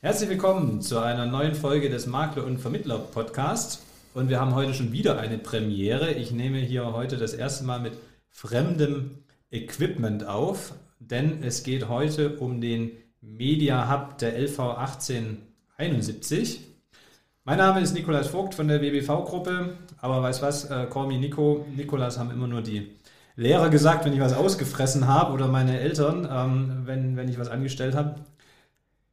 Herzlich willkommen zu einer neuen Folge des Makler und Vermittler Podcast. Und wir haben heute schon wieder eine Premiere. Ich nehme hier heute das erste Mal mit fremdem Equipment auf, denn es geht heute um den Media Hub der LV 1871. Mein Name ist Nikolaus Vogt von der WBV-Gruppe, aber weiß was, äh, call me Nico. Nikolas haben immer nur die Lehrer gesagt, wenn ich was ausgefressen habe oder meine Eltern, ähm, wenn, wenn ich was angestellt habe.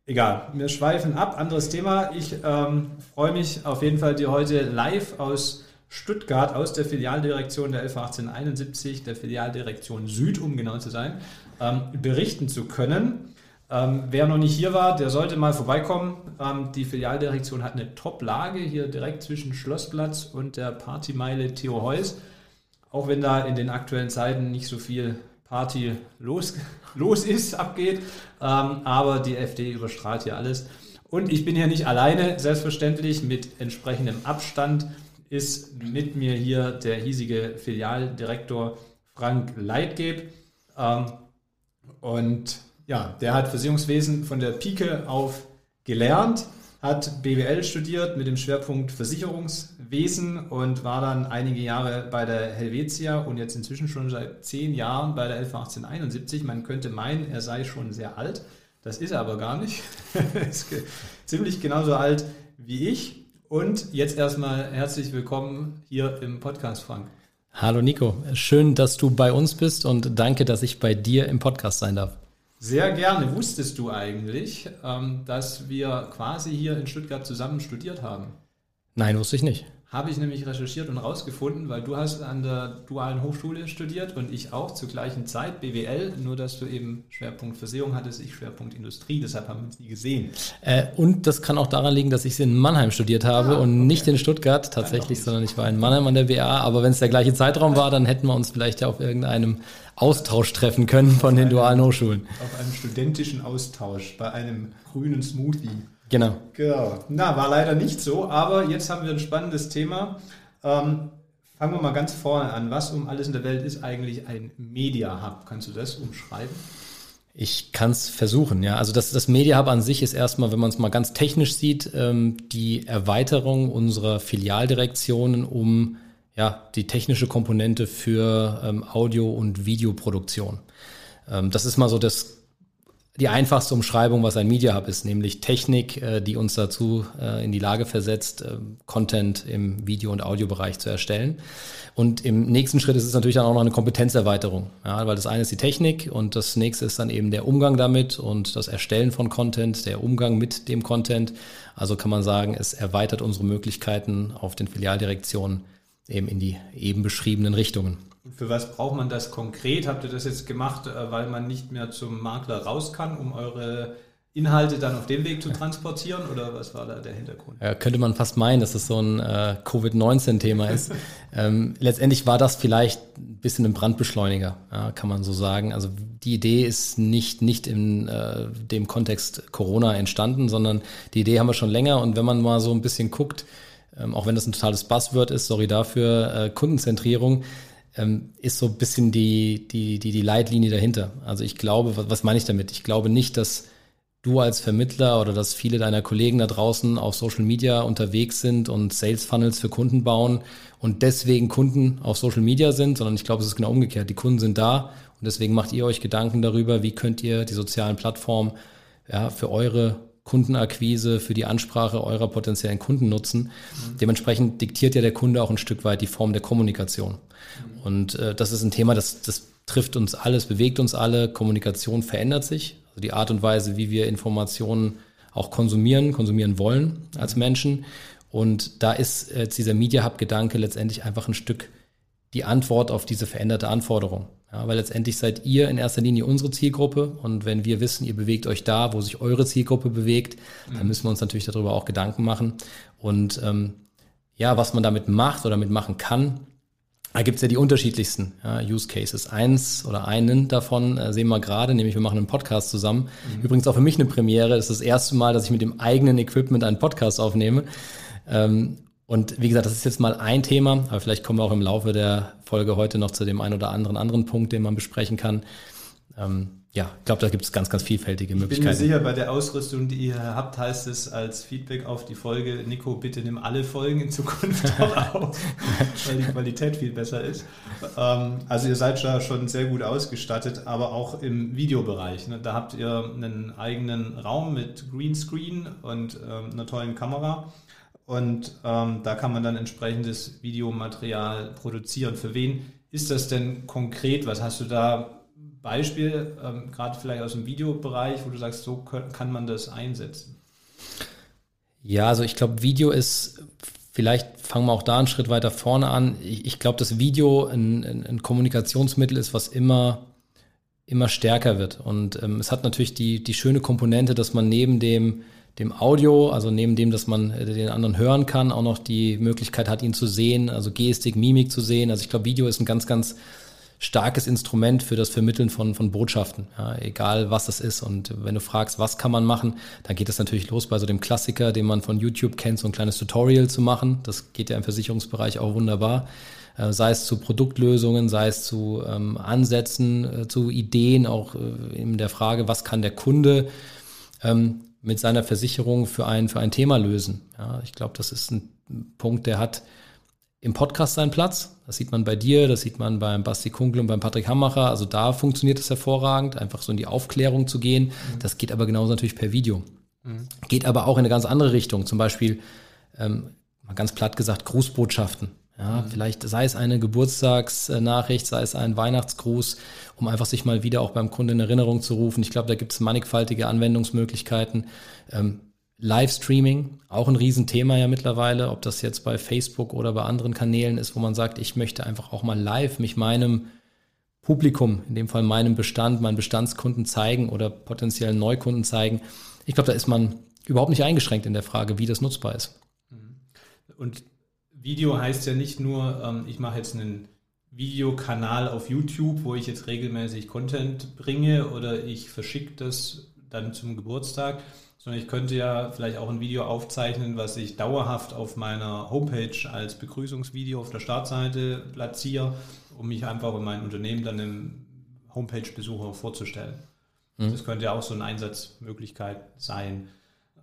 Egal, wir schweifen ab. Anderes Thema. Ich ähm, freue mich auf jeden Fall, dir heute live aus Stuttgart, aus der Filialdirektion der LV 1871, der Filialdirektion Süd, um genau zu sein, ähm, berichten zu können. Ähm, wer noch nicht hier war, der sollte mal vorbeikommen. Ähm, die Filialdirektion hat eine Top-Lage hier direkt zwischen Schlossplatz und der Partymeile Theo Heuss. Auch wenn da in den aktuellen Zeiten nicht so viel Party los, los ist, abgeht. Ähm, aber die FD überstrahlt hier alles. Und ich bin hier nicht alleine, selbstverständlich mit entsprechendem Abstand ist mit mir hier der hiesige Filialdirektor Frank Leitgeb. Ähm, und ja, der hat Versicherungswesen von der Pike auf gelernt hat BWL studiert mit dem Schwerpunkt Versicherungswesen und war dann einige Jahre bei der Helvetia und jetzt inzwischen schon seit zehn Jahren bei der LV 1871. Man könnte meinen, er sei schon sehr alt. Das ist er aber gar nicht. ist ziemlich genauso alt wie ich. Und jetzt erstmal herzlich willkommen hier im Podcast, Frank. Hallo Nico, schön, dass du bei uns bist und danke, dass ich bei dir im Podcast sein darf. Sehr gerne. Wusstest du eigentlich, ähm, dass wir quasi hier in Stuttgart zusammen studiert haben? Nein, wusste ich nicht. Habe ich nämlich recherchiert und rausgefunden, weil du hast an der Dualen Hochschule studiert und ich auch zur gleichen Zeit BWL, nur dass du eben Schwerpunkt Versicherung hattest, ich Schwerpunkt Industrie, deshalb haben wir uns nie gesehen. Äh, und das kann auch daran liegen, dass ich in Mannheim studiert habe ah, und okay. nicht in Stuttgart tatsächlich, sondern ich war in Mannheim an der BA, aber wenn es der gleiche Zeitraum war, dann hätten wir uns vielleicht ja auf irgendeinem Austausch treffen können von den dualen Hochschulen. Auf einem studentischen Austausch bei einem grünen Smoothie. Genau. Genau. Na, war leider nicht so, aber jetzt haben wir ein spannendes Thema. Ähm, fangen wir mal ganz vorne an. Was um alles in der Welt ist eigentlich ein Media Hub? Kannst du das umschreiben? Ich kann es versuchen, ja. Also das, das Media Hub an sich ist erstmal, wenn man es mal ganz technisch sieht, ähm, die Erweiterung unserer Filialdirektionen um ja, die technische Komponente für ähm, Audio- und Videoproduktion. Ähm, das ist mal so das die einfachste Umschreibung, was ein Media Hub ist, nämlich Technik, äh, die uns dazu äh, in die Lage versetzt, äh, Content im Video- und Audiobereich zu erstellen. Und im nächsten Schritt ist es natürlich dann auch noch eine Kompetenzerweiterung, ja, weil das eine ist die Technik und das nächste ist dann eben der Umgang damit und das Erstellen von Content, der Umgang mit dem Content. Also kann man sagen, es erweitert unsere Möglichkeiten auf den Filialdirektionen eben in die eben beschriebenen Richtungen. Und für was braucht man das konkret? Habt ihr das jetzt gemacht, äh, weil man nicht mehr zum Makler raus kann, um eure Inhalte dann auf dem Weg zu transportieren oder was war da der Hintergrund? Ja, könnte man fast meinen, dass es so ein äh, Covid-19-Thema ist. ähm, letztendlich war das vielleicht ein bisschen ein Brandbeschleuniger, ja, kann man so sagen. Also die Idee ist nicht, nicht in äh, dem Kontext Corona entstanden, sondern die Idee haben wir schon länger und wenn man mal so ein bisschen guckt, ähm, auch wenn das ein totales Buzzword ist, sorry dafür, äh, Kundenzentrierung, ähm, ist so ein bisschen die, die, die, die Leitlinie dahinter. Also ich glaube, was, was meine ich damit? Ich glaube nicht, dass du als Vermittler oder dass viele deiner Kollegen da draußen auf Social Media unterwegs sind und Sales Funnels für Kunden bauen und deswegen Kunden auf Social Media sind, sondern ich glaube, es ist genau umgekehrt. Die Kunden sind da und deswegen macht ihr euch Gedanken darüber, wie könnt ihr die sozialen Plattformen ja, für eure Kundenakquise, für die Ansprache eurer potenziellen Kunden nutzen. Mhm. Dementsprechend diktiert ja der Kunde auch ein Stück weit die Form der Kommunikation. Mhm. Und äh, das ist ein Thema, das, das trifft uns alles, bewegt uns alle. Kommunikation verändert sich. Also die Art und Weise, wie wir Informationen auch konsumieren, konsumieren wollen als. Menschen. Und da ist jetzt dieser Media Hub-Gedanke letztendlich einfach ein Stück die Antwort auf diese veränderte Anforderung. Ja, weil letztendlich seid ihr in erster Linie unsere Zielgruppe und wenn wir wissen, ihr bewegt euch da, wo sich eure Zielgruppe bewegt, dann mhm. müssen wir uns natürlich darüber auch Gedanken machen. Und ähm, ja, was man damit macht oder damit machen kann, da gibt's ja die unterschiedlichsten ja, Use Cases. Eins oder einen davon äh, sehen wir gerade, nämlich wir machen einen Podcast zusammen. Mhm. Übrigens auch für mich eine Premiere. Das ist das erste Mal, dass ich mit dem eigenen Equipment einen Podcast aufnehme. Ähm, und wie gesagt, das ist jetzt mal ein Thema, aber vielleicht kommen wir auch im Laufe der Folge heute noch zu dem einen oder anderen anderen Punkt, den man besprechen kann. Ähm, ja, ich glaube, da gibt es ganz, ganz vielfältige Möglichkeiten. Ich bin mir sicher, bei der Ausrüstung, die ihr habt, heißt es als Feedback auf die Folge, Nico, bitte nimm alle Folgen in Zukunft auf, weil die Qualität viel besser ist. Ähm, also ihr seid da schon sehr gut ausgestattet, aber auch im Videobereich. Ne? Da habt ihr einen eigenen Raum mit Greenscreen und ähm, einer tollen Kamera. Und ähm, da kann man dann entsprechendes Videomaterial produzieren. Für wen ist das denn konkret? Was hast du da Beispiel, ähm, gerade vielleicht aus dem Videobereich, wo du sagst, so kann man das einsetzen? Ja, also ich glaube, Video ist, vielleicht fangen wir auch da einen Schritt weiter vorne an. Ich, ich glaube, dass Video ein, ein, ein, Kommunikationsmittel ist, was immer, immer stärker wird. Und ähm, es hat natürlich die, die schöne Komponente, dass man neben dem, dem Audio, also neben dem, dass man äh, den anderen hören kann, auch noch die Möglichkeit hat, ihn zu sehen, also Gestik, Mimik zu sehen. Also ich glaube, Video ist ein ganz, ganz starkes Instrument für das Vermitteln von, von Botschaften, ja, egal was es ist. Und wenn du fragst, was kann man machen, dann geht es natürlich los bei so dem Klassiker, den man von YouTube kennt, so ein kleines Tutorial zu machen. Das geht ja im Versicherungsbereich auch wunderbar. Äh, sei es zu Produktlösungen, sei es zu ähm, Ansätzen, äh, zu Ideen, auch äh, in der Frage, was kann der Kunde ähm, mit seiner Versicherung für ein, für ein Thema lösen. Ja, ich glaube, das ist ein Punkt, der hat im Podcast seinen Platz. Das sieht man bei dir, das sieht man beim Basti Kunkel und beim Patrick Hammacher. Also da funktioniert es hervorragend, einfach so in die Aufklärung zu gehen. Mhm. Das geht aber genauso natürlich per Video. Mhm. Geht aber auch in eine ganz andere Richtung. Zum Beispiel, ähm, mal ganz platt gesagt, Grußbotschaften. Ja, mhm. vielleicht sei es eine Geburtstagsnachricht, sei es ein Weihnachtsgruß, um einfach sich mal wieder auch beim Kunden in Erinnerung zu rufen. Ich glaube, da gibt es mannigfaltige Anwendungsmöglichkeiten. Ähm, Livestreaming, auch ein Riesenthema ja mittlerweile, ob das jetzt bei Facebook oder bei anderen Kanälen ist, wo man sagt, ich möchte einfach auch mal live mich meinem Publikum, in dem Fall meinem Bestand, meinen Bestandskunden zeigen oder potenziellen Neukunden zeigen. Ich glaube, da ist man überhaupt nicht eingeschränkt in der Frage, wie das nutzbar ist. Mhm. Und Video heißt ja nicht nur, ähm, ich mache jetzt einen Videokanal auf YouTube, wo ich jetzt regelmäßig Content bringe oder ich verschicke das dann zum Geburtstag, sondern ich könnte ja vielleicht auch ein Video aufzeichnen, was ich dauerhaft auf meiner Homepage als Begrüßungsvideo auf der Startseite platziere, um mich einfach und mein Unternehmen dann im Homepage-Besucher vorzustellen. Mhm. Das könnte ja auch so eine Einsatzmöglichkeit sein.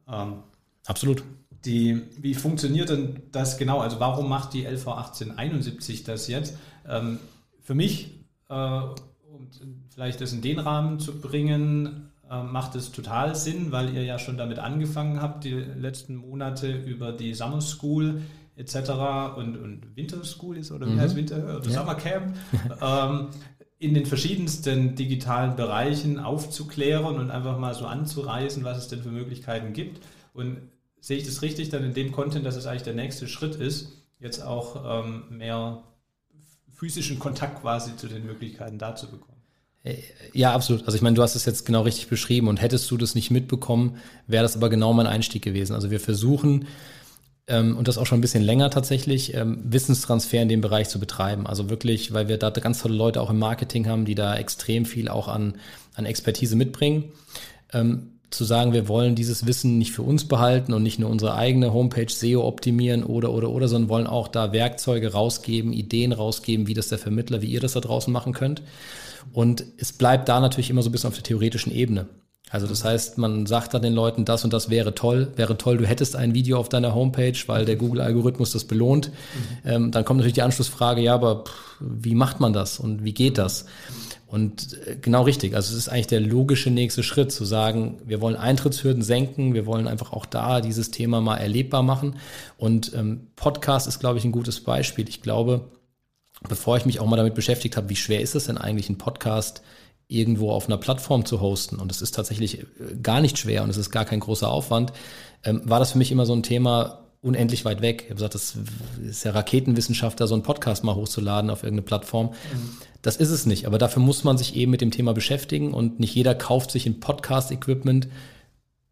Ähm, Absolut. Die, wie funktioniert denn das genau? Also warum macht die LV 1871 das jetzt? Ähm, für mich, äh, um vielleicht das in den Rahmen zu bringen, ähm, macht es total Sinn, weil ihr ja schon damit angefangen habt, die letzten Monate über die Summer School etc. und, und Winter School ist oder wie mhm. heißt Winter oder ja. Summer Camp ähm, in den verschiedensten digitalen Bereichen aufzuklären und einfach mal so anzureißen, was es denn für Möglichkeiten gibt. Und sehe ich das richtig dann in dem Content, dass es eigentlich der nächste Schritt ist, jetzt auch ähm, mehr physischen Kontakt quasi zu den Möglichkeiten da zu bekommen? Äh, ja, absolut. Also ich meine, du hast es jetzt genau richtig beschrieben und hättest du das nicht mitbekommen, wäre das aber genau mein Einstieg gewesen. Also wir versuchen, ähm, und das auch schon ein bisschen länger tatsächlich, ähm, Wissenstransfer in dem Bereich zu betreiben. Also wirklich, weil wir da ganz tolle Leute auch im Marketing haben, die da extrem viel auch an, an Expertise mitbringen. Ähm, zu sagen, wir wollen dieses Wissen nicht für uns behalten und nicht nur unsere eigene Homepage SEO optimieren oder, oder, oder, sondern wollen auch da Werkzeuge rausgeben, Ideen rausgeben, wie das der Vermittler, wie ihr das da draußen machen könnt. Und es bleibt da natürlich immer so ein bisschen auf der theoretischen Ebene. Also das heißt, man sagt dann den Leuten, das und das wäre toll, wäre toll, du hättest ein Video auf deiner Homepage, weil der Google-Algorithmus das belohnt. Mhm. Ähm, dann kommt natürlich die Anschlussfrage, ja, aber pff, wie macht man das und wie geht das? Und äh, genau richtig, also es ist eigentlich der logische nächste Schritt, zu sagen, wir wollen Eintrittshürden senken, wir wollen einfach auch da dieses Thema mal erlebbar machen. Und ähm, Podcast ist, glaube ich, ein gutes Beispiel. Ich glaube, bevor ich mich auch mal damit beschäftigt habe, wie schwer ist es denn eigentlich, einen Podcast irgendwo auf einer Plattform zu hosten. Und es ist tatsächlich äh, gar nicht schwer und es ist gar kein großer Aufwand, ähm, war das für mich immer so ein Thema unendlich weit weg. Ich habe gesagt, das ist ja Raketenwissenschaft, da so einen Podcast mal hochzuladen auf irgendeine Plattform. Mhm. Das ist es nicht. Aber dafür muss man sich eben mit dem Thema beschäftigen und nicht jeder kauft sich ein Podcast-Equipment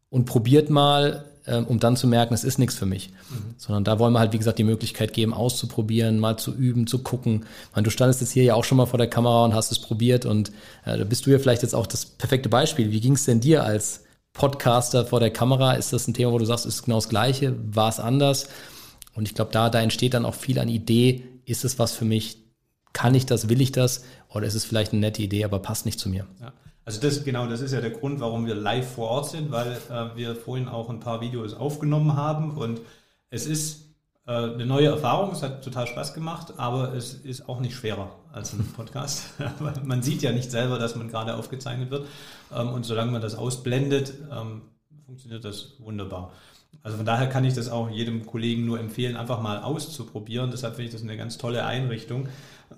und probiert mal ähm, um dann zu merken, es ist nichts für mich. Mhm. Sondern da wollen wir halt, wie gesagt, die Möglichkeit geben, auszuprobieren, mal zu üben, zu gucken. Ich meine, du standest jetzt hier ja auch schon mal vor der Kamera und hast es probiert und äh, da bist du ja vielleicht jetzt auch das perfekte Beispiel. Wie ging es denn dir als Podcaster vor der Kamera? Ist das ein Thema, wo du sagst, ist genau das Gleiche? War es anders? Und ich glaube, da, da entsteht dann auch viel an Idee. Ist es was für mich? Kann ich das? Will ich das? Oder ist es vielleicht eine nette Idee, aber passt nicht zu mir? Ja. Also das genau, das ist ja der Grund, warum wir live vor Ort sind, weil äh, wir vorhin auch ein paar Videos aufgenommen haben und es ist äh, eine neue Erfahrung, es hat total Spaß gemacht, aber es ist auch nicht schwerer als ein Podcast. man sieht ja nicht selber, dass man gerade aufgezeichnet wird ähm, und solange man das ausblendet, ähm, funktioniert das wunderbar. Also von daher kann ich das auch jedem Kollegen nur empfehlen, einfach mal auszuprobieren. Deshalb finde ich das eine ganz tolle Einrichtung,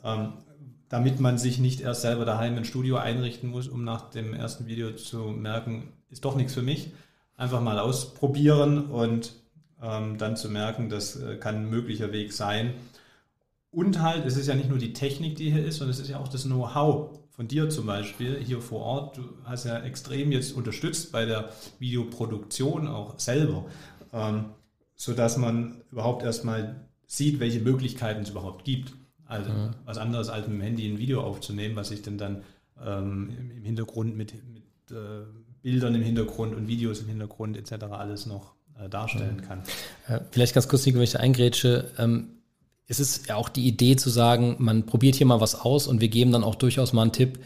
ähm, damit man sich nicht erst selber daheim ein Studio einrichten muss, um nach dem ersten Video zu merken, ist doch nichts für mich. Einfach mal ausprobieren und dann zu merken, das äh, kann ein möglicher Weg sein. Und halt, es ist ja nicht nur die Technik, die hier ist, sondern es ist ja auch das Know-how von dir zum Beispiel hier vor Ort. Du hast ja extrem jetzt unterstützt bei der Videoproduktion auch selber ähm, sodass man überhaupt erstmal sieht, welche Möglichkeiten es überhaupt gibt. Also ja. was anderes als mit dem Handy ein Video aufzunehmen, was ich dann dann ähm, im Hintergrund mit, mit äh, Bildern im Hintergrund und Videos im Hintergrund etc. alles noch darstellen ja. kann. Äh, vielleicht ganz kurz, wenn ich eingrätsche. Ähm, es ist ja auch die Idee zu sagen, man probiert hier mal was aus und wir geben dann auch durchaus mal einen Tipp,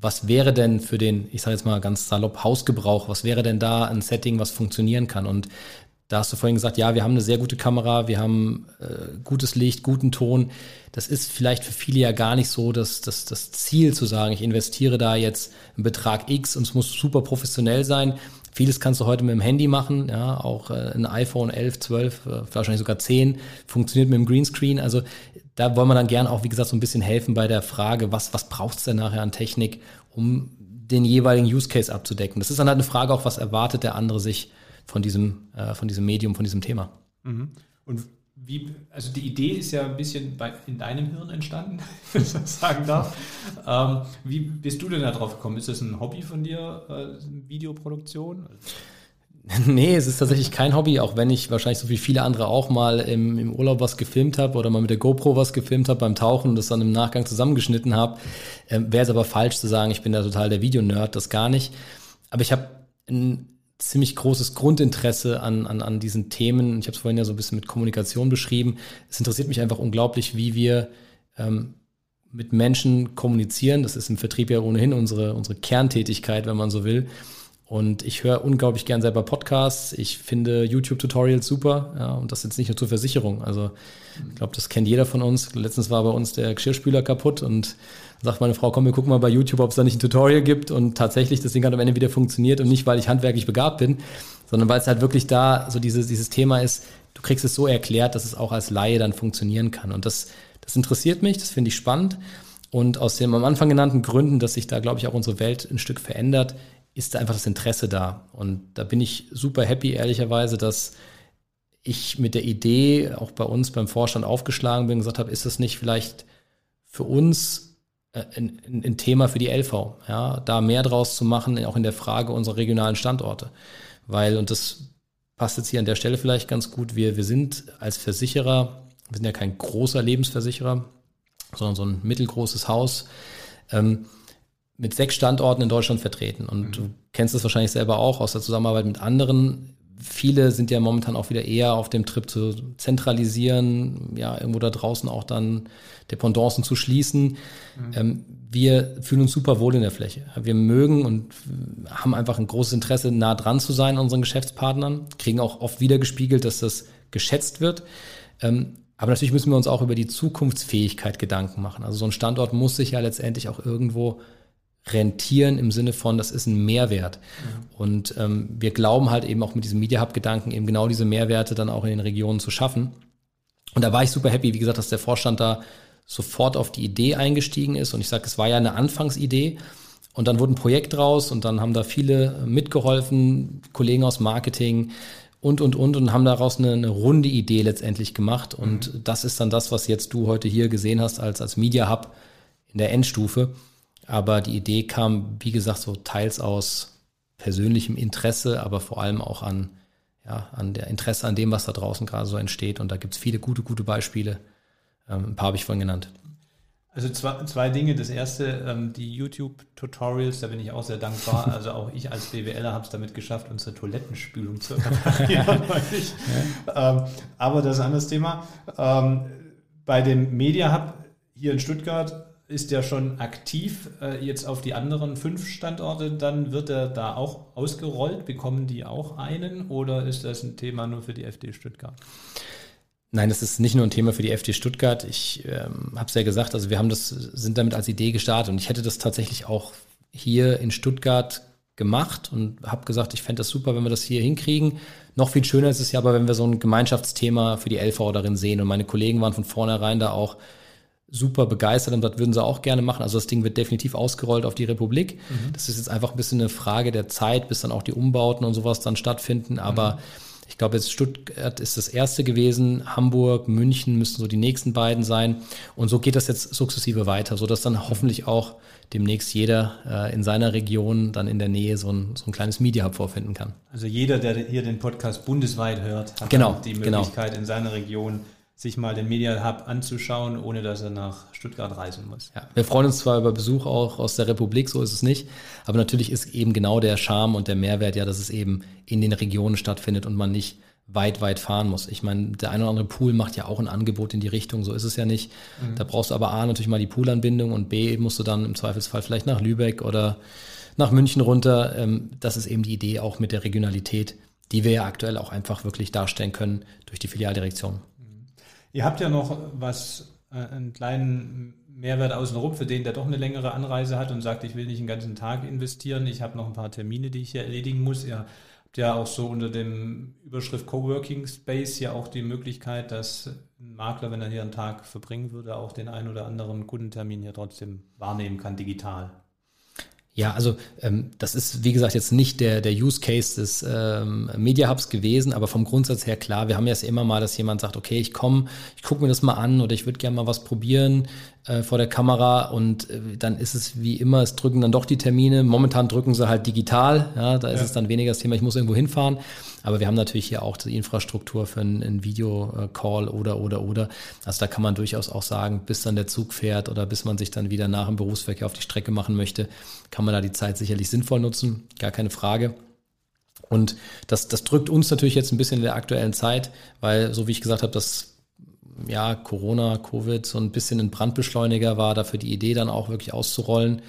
was wäre denn für den, ich sage jetzt mal ganz salopp, Hausgebrauch, was wäre denn da ein Setting, was funktionieren kann? Und da hast du vorhin gesagt, ja, wir haben eine sehr gute Kamera, wir haben äh, gutes Licht, guten Ton. Das ist vielleicht für viele ja gar nicht so das, das, das Ziel zu sagen, ich investiere da jetzt einen Betrag X und es muss super professionell sein. Vieles kannst du heute mit dem Handy machen, ja, auch äh, ein iPhone 11, 12, äh, wahrscheinlich sogar 10 funktioniert mit dem Greenscreen. Also da wollen wir dann gern auch, wie gesagt, so ein bisschen helfen bei der Frage, was, was braucht es denn nachher an Technik, um den jeweiligen Use Case abzudecken. Das ist dann halt eine Frage auch, was erwartet der andere sich von diesem, äh, von diesem Medium, von diesem Thema. Mhm. Und wie, also die Idee ist ja ein bisschen bei, in deinem Hirn entstanden, wenn ich das sagen darf. ähm, wie bist du denn da drauf gekommen? Ist das ein Hobby von dir, äh, Videoproduktion? Nee, es ist tatsächlich kein Hobby, auch wenn ich wahrscheinlich so wie viele andere auch mal im, im Urlaub was gefilmt habe oder mal mit der GoPro was gefilmt habe beim Tauchen und das dann im Nachgang zusammengeschnitten habe. Ähm, Wäre es aber falsch zu sagen, ich bin da total der Videonerd, das gar nicht. Aber ich habe ein ziemlich großes Grundinteresse an, an, an diesen Themen. Ich habe es vorhin ja so ein bisschen mit Kommunikation beschrieben. Es interessiert mich einfach unglaublich, wie wir ähm, mit Menschen kommunizieren. Das ist im Vertrieb ja ohnehin unsere, unsere Kerntätigkeit, wenn man so will. Und ich höre unglaublich gern selber Podcasts. Ich finde YouTube-Tutorials super. Ja, und das jetzt nicht nur zur Versicherung. Also ich glaube, das kennt jeder von uns. Letztens war bei uns der Geschirrspüler kaputt und sagt meine Frau, komm, wir gucken mal bei YouTube, ob es da nicht ein Tutorial gibt und tatsächlich das Ding hat am Ende wieder funktioniert und nicht, weil ich handwerklich begabt bin, sondern weil es halt wirklich da so dieses, dieses Thema ist, du kriegst es so erklärt, dass es auch als Laie dann funktionieren kann. Und das, das interessiert mich, das finde ich spannend. Und aus den am Anfang genannten Gründen, dass sich da, glaube ich, auch unsere Welt ein Stück verändert, ist da einfach das Interesse da. Und da bin ich super happy, ehrlicherweise, dass ich mit der Idee auch bei uns beim Vorstand aufgeschlagen bin und gesagt habe, ist das nicht vielleicht für uns ein, ein, Thema für die LV, ja, da mehr draus zu machen, auch in der Frage unserer regionalen Standorte. Weil, und das passt jetzt hier an der Stelle vielleicht ganz gut, wir, wir sind als Versicherer, wir sind ja kein großer Lebensversicherer, sondern so ein mittelgroßes Haus, ähm, mit sechs Standorten in Deutschland vertreten. Und mhm. du kennst das wahrscheinlich selber auch aus der Zusammenarbeit mit anderen viele sind ja momentan auch wieder eher auf dem Trip zu zentralisieren, ja, irgendwo da draußen auch dann Dependancen zu schließen. Mhm. Ähm, wir fühlen uns super wohl in der Fläche. Wir mögen und haben einfach ein großes Interesse, nah dran zu sein an unseren Geschäftspartnern, kriegen auch oft wieder gespiegelt, dass das geschätzt wird. Ähm, aber natürlich müssen wir uns auch über die Zukunftsfähigkeit Gedanken machen. Also so ein Standort muss sich ja letztendlich auch irgendwo rentieren im Sinne von, das ist ein Mehrwert. Mhm. Und ähm, wir glauben halt eben auch mit diesem Media Hub-Gedanken eben genau diese Mehrwerte dann auch in den Regionen zu schaffen. Und da war ich super happy, wie gesagt, dass der Vorstand da sofort auf die Idee eingestiegen ist. Und ich sage, es war ja eine Anfangsidee. Und dann wurde ein Projekt raus und dann haben da viele mitgeholfen, Kollegen aus Marketing und, und, und, und haben daraus eine, eine runde Idee letztendlich gemacht. Und mhm. das ist dann das, was jetzt du heute hier gesehen hast als, als Media Hub in der Endstufe. Aber die Idee kam, wie gesagt, so teils aus persönlichem Interesse, aber vor allem auch an, ja, an der Interesse an dem, was da draußen gerade so entsteht. Und da gibt es viele gute, gute Beispiele. Ähm, ein paar habe ich vorhin genannt. Also zwei, zwei Dinge. Das erste, ähm, die YouTube-Tutorials, da bin ich auch sehr dankbar. Also auch ich als BWLer habe es damit geschafft, unsere Toilettenspülung zu reparieren. ja. ähm, aber das ist ein anderes Thema. Ähm, bei dem Media Hub hier in Stuttgart ist ja schon aktiv äh, jetzt auf die anderen fünf Standorte. Dann wird er da auch ausgerollt. Bekommen die auch einen oder ist das ein Thema nur für die FD Stuttgart? Nein, das ist nicht nur ein Thema für die FD Stuttgart. Ich ähm, habe es ja gesagt, also wir haben das, sind damit als Idee gestartet und ich hätte das tatsächlich auch hier in Stuttgart gemacht und habe gesagt, ich fände das super, wenn wir das hier hinkriegen. Noch viel schöner ist es ja aber, wenn wir so ein Gemeinschaftsthema für die LV darin sehen. Und meine Kollegen waren von vornherein da auch super begeistert und das würden sie auch gerne machen. Also das Ding wird definitiv ausgerollt auf die Republik. Mhm. Das ist jetzt einfach ein bisschen eine Frage der Zeit, bis dann auch die Umbauten und sowas dann stattfinden. Aber mhm. ich glaube, jetzt Stuttgart ist das erste gewesen, Hamburg, München müssten so die nächsten beiden sein. Und so geht das jetzt sukzessive weiter, sodass dann hoffentlich auch demnächst jeder äh, in seiner Region dann in der Nähe so ein, so ein kleines Media Hub vorfinden kann. Also jeder, der hier den Podcast bundesweit hört, hat genau, die genau. Möglichkeit genau. in seiner Region sich mal den Media Hub anzuschauen, ohne dass er nach Stuttgart reisen muss. Ja, wir freuen uns zwar über Besuch auch aus der Republik, so ist es nicht, aber natürlich ist eben genau der Charme und der Mehrwert ja, dass es eben in den Regionen stattfindet und man nicht weit, weit fahren muss. Ich meine, der eine oder andere Pool macht ja auch ein Angebot in die Richtung, so ist es ja nicht. Mhm. Da brauchst du aber A natürlich mal die Poolanbindung und B musst du dann im Zweifelsfall vielleicht nach Lübeck oder nach München runter. Ähm, das ist eben die Idee auch mit der Regionalität, die wir ja aktuell auch einfach wirklich darstellen können durch die Filialdirektion. Ihr habt ja noch was, äh, einen kleinen Mehrwert außenrum für den, der doch eine längere Anreise hat und sagt, ich will nicht den ganzen Tag investieren, ich habe noch ein paar Termine, die ich hier erledigen muss. Ihr habt ja auch so unter dem Überschrift Coworking Space ja auch die Möglichkeit, dass ein Makler, wenn er hier einen Tag verbringen würde, auch den einen oder anderen Kundentermin hier trotzdem wahrnehmen kann, digital. Ja, also ähm, das ist, wie gesagt, jetzt nicht der, der Use Case des ähm, Media Hubs gewesen, aber vom Grundsatz her klar, wir haben ja es immer mal, dass jemand sagt, okay, ich komme, ich gucke mir das mal an oder ich würde gerne mal was probieren äh, vor der Kamera und äh, dann ist es wie immer, es drücken dann doch die Termine. Momentan drücken sie halt digital, ja, da ist ja. es dann weniger das Thema, ich muss irgendwo hinfahren. Aber wir haben natürlich hier auch die Infrastruktur für einen, einen Video-Call oder, oder, oder. Also da kann man durchaus auch sagen, bis dann der Zug fährt oder bis man sich dann wieder nach dem Berufsverkehr auf die Strecke machen möchte, kann man da die Zeit sicherlich sinnvoll nutzen. Gar keine Frage. Und das, das drückt uns natürlich jetzt ein bisschen in der aktuellen Zeit, weil, so wie ich gesagt habe, das ja, Corona, Covid so ein bisschen ein Brandbeschleuniger war, dafür die Idee dann auch wirklich auszurollen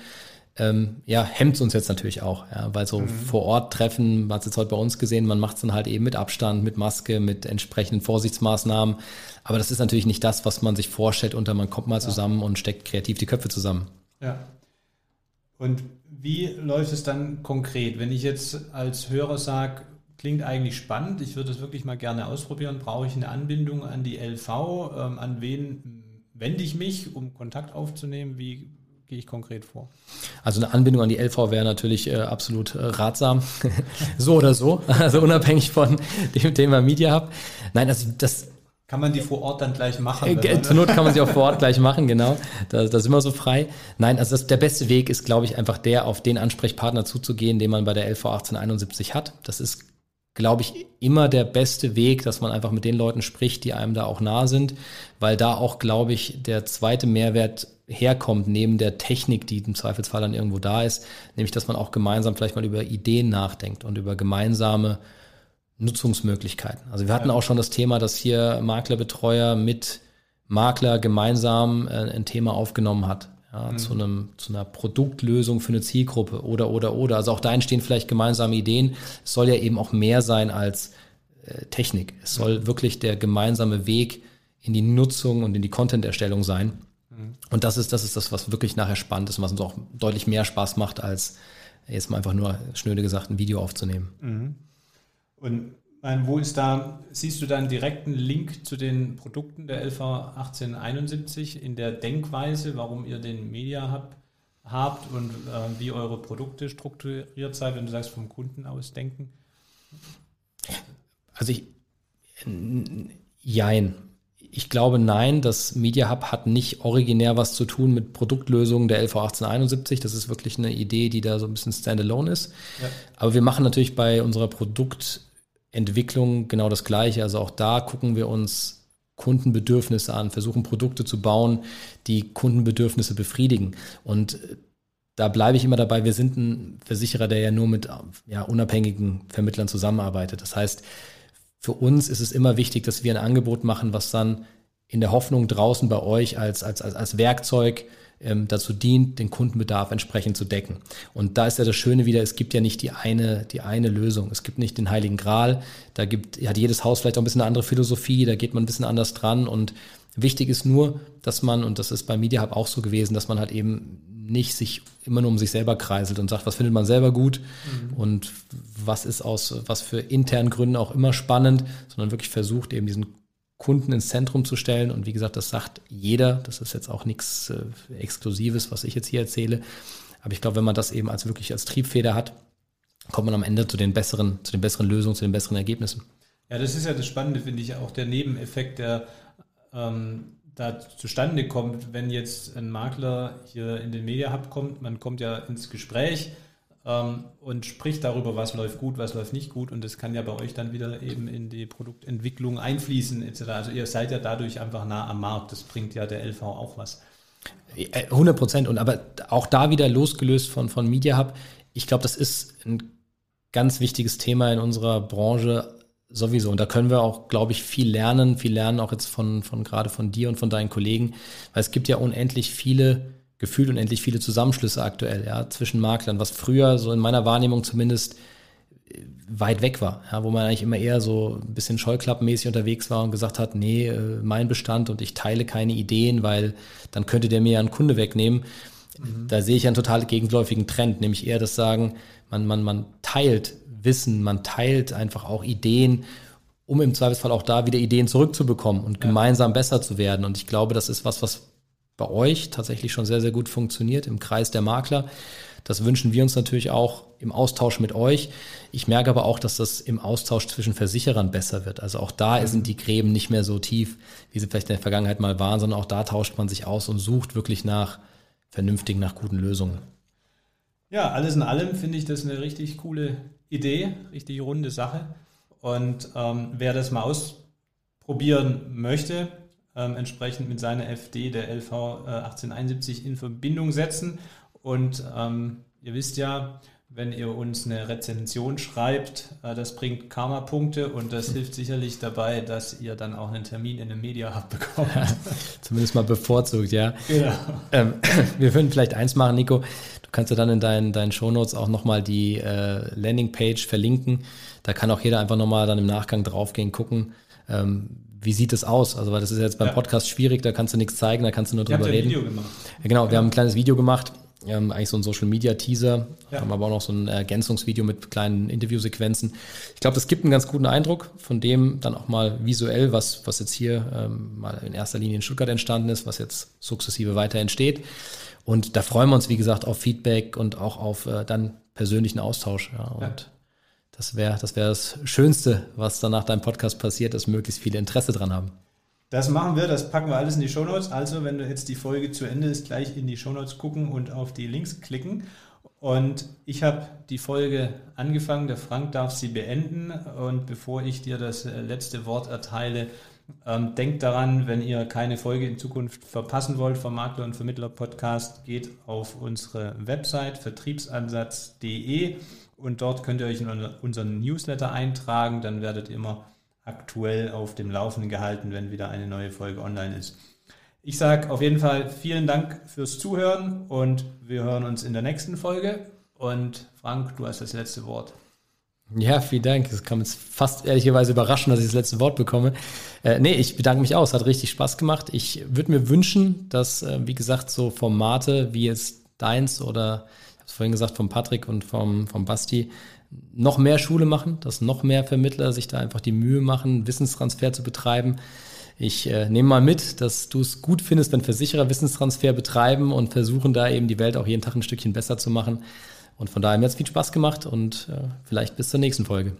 ähm, ja, hemmt uns jetzt natürlich auch, ja, weil so mhm. vor Ort treffen, man hat es jetzt heute bei uns gesehen, man macht es dann halt eben mit Abstand, mit Maske, mit entsprechenden Vorsichtsmaßnahmen. Aber das ist natürlich nicht das, was man sich vorstellt unter man kommt mal zusammen ja. und steckt kreativ die Köpfe zusammen. Ja. Und wie läuft es dann konkret? Wenn ich jetzt als Hörer sage, klingt eigentlich spannend, ich würde es wirklich mal gerne ausprobieren, brauche ich eine Anbindung an die LV? Ähm, an wen wende ich mich, um Kontakt aufzunehmen? Wie gehe ich konkret vor? Also eine Anbindung an die LV wäre natürlich äh, absolut äh, ratsam. so oder so. Also unabhängig von dem Thema Media Hub. Nein, also das. Kann man die vor Ort dann gleich machen? Äh, zur Not kann man sie auch vor Ort gleich machen, genau. Da, da sind wir so frei. Nein, also das, der beste Weg ist, glaube ich, einfach der, auf den Ansprechpartner zuzugehen, den man bei der LV 1871 hat. Das ist glaube ich, immer der beste Weg, dass man einfach mit den Leuten spricht, die einem da auch nah sind, weil da auch, glaube ich, der zweite Mehrwert herkommt, neben der Technik, die im Zweifelsfall dann irgendwo da ist, nämlich, dass man auch gemeinsam vielleicht mal über Ideen nachdenkt und über gemeinsame Nutzungsmöglichkeiten. Also wir hatten auch schon das Thema, dass hier Maklerbetreuer mit Makler gemeinsam äh, ein Thema aufgenommen hat. Ja, mhm. zu, einem, zu einer Produktlösung für eine Zielgruppe oder, oder, oder. Also auch da entstehen vielleicht gemeinsame Ideen. Es soll ja eben auch mehr sein als äh, Technik. Es soll mhm. wirklich der gemeinsame Weg in die Nutzung und in die Content-Erstellung sein. Mhm. Und das ist, das ist das, was wirklich nachher spannend ist und was uns auch deutlich mehr Spaß macht, als jetzt mal einfach nur schnöde gesagt ein Video aufzunehmen. Mhm. Und wo ist da, siehst du da einen direkten Link zu den Produkten der LV 1871 in der Denkweise, warum ihr den Media Hub habt und äh, wie eure Produkte strukturiert seid, wenn du sagst, vom Kunden aus denken? Also ich, jein ich glaube nein, das Media Hub hat nicht originär was zu tun mit Produktlösungen der LV 1871. Das ist wirklich eine Idee, die da so ein bisschen standalone ist. Ja. Aber wir machen natürlich bei unserer Produktentwicklung genau das Gleiche. Also auch da gucken wir uns Kundenbedürfnisse an, versuchen Produkte zu bauen, die Kundenbedürfnisse befriedigen. Und da bleibe ich immer dabei, wir sind ein Versicherer, der ja nur mit ja, unabhängigen Vermittlern zusammenarbeitet. Das heißt, für uns ist es immer wichtig, dass wir ein Angebot machen, was dann in der Hoffnung draußen bei euch als, als, als, als Werkzeug ähm, dazu dient, den Kundenbedarf entsprechend zu decken. Und da ist ja das Schöne wieder, es gibt ja nicht die eine, die eine Lösung. Es gibt nicht den Heiligen Gral. Da gibt, hat jedes Haus vielleicht auch ein bisschen eine andere Philosophie, da geht man ein bisschen anders dran und Wichtig ist nur, dass man, und das ist bei Media Hub auch so gewesen, dass man halt eben nicht sich immer nur um sich selber kreiselt und sagt, was findet man selber gut mhm. und was ist aus, was für internen Gründen auch immer spannend, sondern wirklich versucht, eben diesen Kunden ins Zentrum zu stellen. Und wie gesagt, das sagt jeder. Das ist jetzt auch nichts äh, Exklusives, was ich jetzt hier erzähle. Aber ich glaube, wenn man das eben als wirklich als Triebfeder hat, kommt man am Ende zu den besseren, zu den besseren Lösungen, zu den besseren Ergebnissen. Ja, das ist ja das Spannende, finde ich, auch der Nebeneffekt, der ähm, da zustande kommt, wenn jetzt ein Makler hier in den Media Hub kommt. Man kommt ja ins Gespräch ähm, und spricht darüber, was läuft gut, was läuft nicht gut. Und das kann ja bei euch dann wieder eben in die Produktentwicklung einfließen etc. Also ihr seid ja dadurch einfach nah am Markt. Das bringt ja der LV auch was. 100 Prozent. Und aber auch da wieder losgelöst von, von Media Hub. Ich glaube, das ist ein ganz wichtiges Thema in unserer Branche sowieso. Und da können wir auch, glaube ich, viel lernen, viel lernen auch jetzt von, von gerade von dir und von deinen Kollegen, weil es gibt ja unendlich viele, gefühlt unendlich viele Zusammenschlüsse aktuell, ja, zwischen Maklern, was früher so in meiner Wahrnehmung zumindest äh, weit weg war, ja, wo man eigentlich immer eher so ein bisschen scheuklappenmäßig unterwegs war und gesagt hat, nee, äh, mein Bestand und ich teile keine Ideen, weil dann könnte der mir ja einen Kunde wegnehmen. Mhm. Da sehe ich einen total gegenläufigen Trend, nämlich eher das Sagen, man, man, man teilt Wissen, man teilt einfach auch Ideen, um im Zweifelsfall auch da wieder Ideen zurückzubekommen und ja. gemeinsam besser zu werden. Und ich glaube, das ist was, was bei euch tatsächlich schon sehr, sehr gut funktioniert im Kreis der Makler. Das wünschen wir uns natürlich auch im Austausch mit euch. Ich merke aber auch, dass das im Austausch zwischen Versicherern besser wird. Also auch da sind die Gräben nicht mehr so tief, wie sie vielleicht in der Vergangenheit mal waren, sondern auch da tauscht man sich aus und sucht wirklich nach vernünftigen, nach guten Lösungen. Ja, alles in allem finde ich das eine richtig coole Idee, richtig runde Sache. Und ähm, wer das mal ausprobieren möchte, ähm, entsprechend mit seiner FD der LV äh, 1871 in Verbindung setzen. Und ähm, ihr wisst ja, wenn ihr uns eine Rezension schreibt, äh, das bringt Karma-Punkte und das hilft sicherlich dabei, dass ihr dann auch einen Termin in einem Media Hub bekommt. Ja, zumindest mal bevorzugt, ja. Genau. Ähm, wir würden vielleicht eins machen, Nico. Du kannst ja dann in deinen, deinen Shownotes auch nochmal die äh, Landingpage verlinken. Da kann auch jeder einfach nochmal dann im Nachgang draufgehen, gucken, ähm, wie sieht es aus? Also, weil das ist jetzt beim ja. Podcast schwierig, da kannst du nichts zeigen, da kannst du nur drüber reden. Ein Video gemacht. Genau, wir ja. haben ein kleines Video gemacht, ähm, eigentlich so ein Social Media Teaser, ja. haben aber auch noch so ein Ergänzungsvideo mit kleinen Interviewsequenzen. Ich glaube, das gibt einen ganz guten Eindruck von dem dann auch mal visuell, was, was jetzt hier ähm, mal in erster Linie in Stuttgart entstanden ist, was jetzt sukzessive weiter entsteht. Und da freuen wir uns, wie gesagt, auf Feedback und auch auf äh, dann persönlichen Austausch. Ja. Und. Das wäre das, wär das Schönste, was dann nach deinem Podcast passiert, dass möglichst viele Interesse dran haben. Das machen wir, das packen wir alles in die Shownotes. Also, wenn du jetzt die Folge zu Ende ist, gleich in die Shownotes gucken und auf die Links klicken. Und ich habe die Folge angefangen, der Frank darf sie beenden. Und bevor ich dir das äh, letzte Wort erteile, ähm, denkt daran, wenn ihr keine Folge in Zukunft verpassen wollt vom Makler und Vermittler Podcast, geht auf unsere Website vertriebsansatz.de und dort könnt ihr euch in unseren Newsletter eintragen. Dann werdet ihr immer aktuell auf dem Laufenden gehalten, wenn wieder eine neue Folge online ist. Ich sage auf jeden Fall vielen Dank fürs Zuhören und wir hören uns in der nächsten Folge. Und Frank, du hast das letzte Wort. Ja, vielen Dank. Es kam jetzt fast ehrlicherweise überraschen, dass ich das letzte Wort bekomme. Äh, nee, ich bedanke mich auch. Es hat richtig Spaß gemacht. Ich würde mir wünschen, dass, äh, wie gesagt, so Formate wie jetzt deins oder, vorhin gesagt, vom Patrick und vom, vom Basti, noch mehr Schule machen, dass noch mehr Vermittler sich da einfach die Mühe machen, Wissenstransfer zu betreiben. Ich äh, nehme mal mit, dass du es gut findest, wenn Versicherer Wissenstransfer betreiben und versuchen da eben die Welt auch jeden Tag ein Stückchen besser zu machen. Und von daher hat es viel Spaß gemacht und äh, vielleicht bis zur nächsten Folge.